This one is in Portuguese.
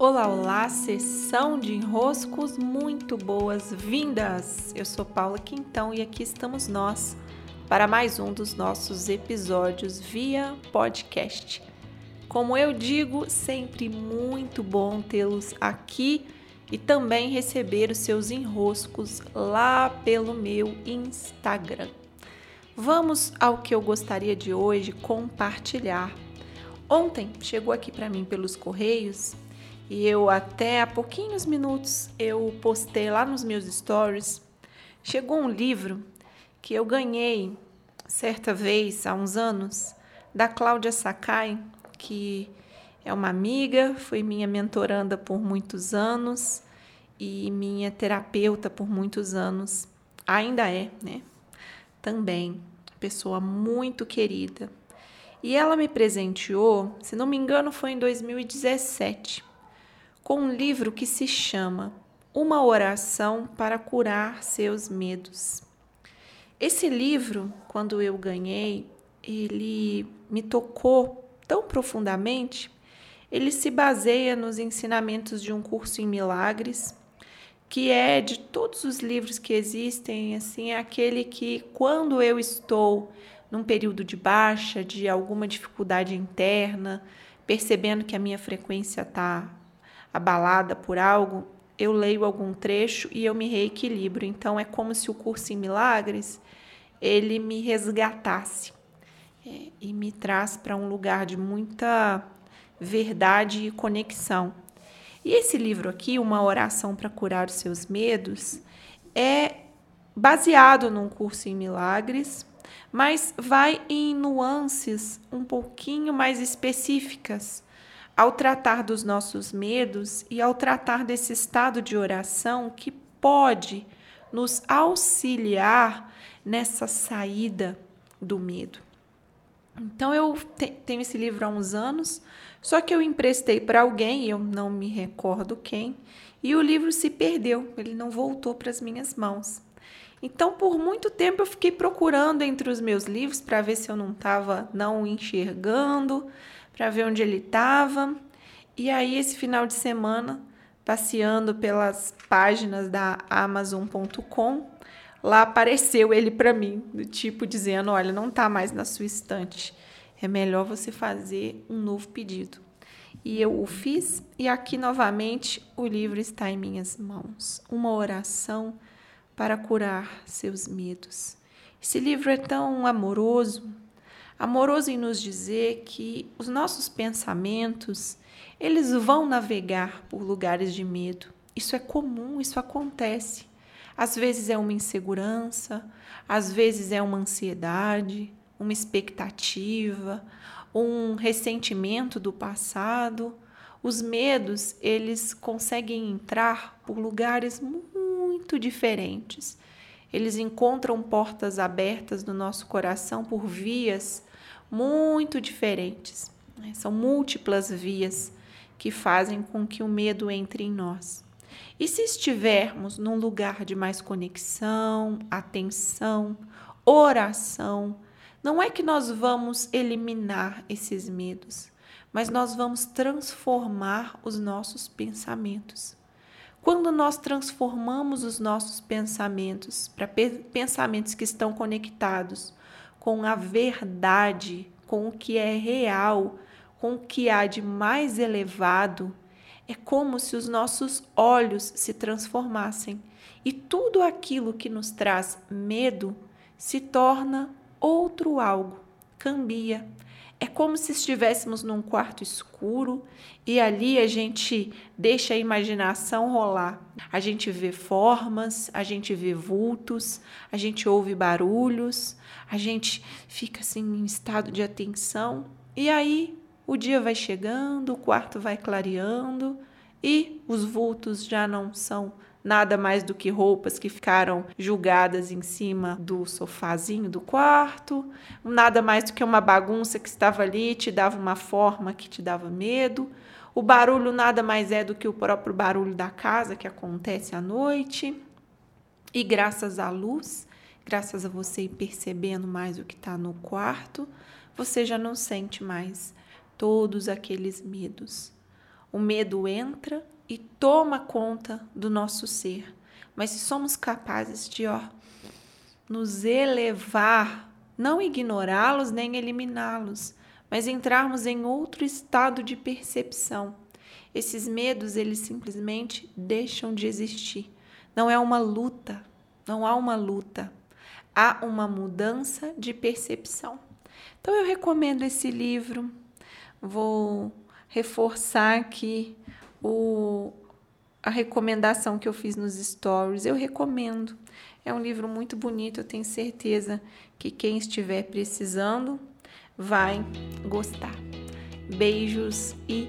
Olá, olá, sessão de enroscos, muito boas-vindas! Eu sou Paula Quintão e aqui estamos nós para mais um dos nossos episódios via podcast. Como eu digo, sempre muito bom tê-los aqui e também receber os seus enroscos lá pelo meu Instagram. Vamos ao que eu gostaria de hoje compartilhar. Ontem chegou aqui para mim pelos correios e eu até há pouquinhos minutos eu postei lá nos meus stories. Chegou um livro que eu ganhei certa vez há uns anos da Cláudia Sakai, que é uma amiga, foi minha mentoranda por muitos anos e minha terapeuta por muitos anos. Ainda é, né? Também pessoa muito querida. E ela me presenteou, se não me engano, foi em 2017 com um livro que se chama Uma Oração para Curar Seus Medos. Esse livro, quando eu ganhei, ele me tocou tão profundamente. Ele se baseia nos ensinamentos de um curso em milagres, que é de todos os livros que existem, assim, é aquele que quando eu estou num período de baixa, de alguma dificuldade interna, percebendo que a minha frequência está abalada por algo, eu leio algum trecho e eu me reequilibro. Então é como se o curso em milagres ele me resgatasse é, e me traz para um lugar de muita verdade e conexão. E esse livro aqui, Uma Oração para Curar os Seus Medos, é baseado num curso em milagres, mas vai em nuances um pouquinho mais específicas ao tratar dos nossos medos e ao tratar desse estado de oração que pode nos auxiliar nessa saída do medo. Então eu tenho esse livro há uns anos, só que eu emprestei para alguém, eu não me recordo quem, e o livro se perdeu, ele não voltou para as minhas mãos. Então, por muito tempo eu fiquei procurando entre os meus livros para ver se eu não estava não enxergando, para ver onde ele estava. E aí, esse final de semana, passeando pelas páginas da Amazon.com, lá apareceu ele para mim, do tipo dizendo: Olha, não está mais na sua estante, é melhor você fazer um novo pedido. E eu o fiz, e aqui novamente o livro está em minhas mãos. Uma oração para curar seus medos. Esse livro é tão amoroso, amoroso em nos dizer que os nossos pensamentos, eles vão navegar por lugares de medo. Isso é comum, isso acontece. Às vezes é uma insegurança, às vezes é uma ansiedade, uma expectativa, um ressentimento do passado. Os medos, eles conseguem entrar por lugares muito diferentes. Eles encontram portas abertas no nosso coração por vias muito diferentes. Né? São múltiplas vias que fazem com que o medo entre em nós. E se estivermos num lugar de mais conexão, atenção, oração, não é que nós vamos eliminar esses medos, mas nós vamos transformar os nossos pensamentos. Quando nós transformamos os nossos pensamentos para pensamentos que estão conectados com a verdade, com o que é real, com o que há de mais elevado, é como se os nossos olhos se transformassem e tudo aquilo que nos traz medo se torna outro algo, cambia. É como se estivéssemos num quarto escuro e ali a gente deixa a imaginação rolar. A gente vê formas, a gente vê vultos, a gente ouve barulhos, a gente fica assim em estado de atenção e aí o dia vai chegando, o quarto vai clareando e os vultos já não são nada mais do que roupas que ficaram julgadas em cima do sofazinho do quarto, nada mais do que uma bagunça que estava ali, te dava uma forma que te dava medo. O barulho nada mais é do que o próprio barulho da casa que acontece à noite. E graças à luz, graças a você ir percebendo mais o que está no quarto, você já não sente mais todos aqueles medos. O medo entra e toma conta do nosso ser. Mas se somos capazes de ó, nos elevar, não ignorá-los nem eliminá-los, mas entrarmos em outro estado de percepção, esses medos eles simplesmente deixam de existir. Não é uma luta, não há uma luta, há uma mudança de percepção. Então eu recomendo esse livro. Vou reforçar aqui o, a recomendação que eu fiz nos stories. Eu recomendo. É um livro muito bonito, eu tenho certeza que quem estiver precisando vai gostar. Beijos e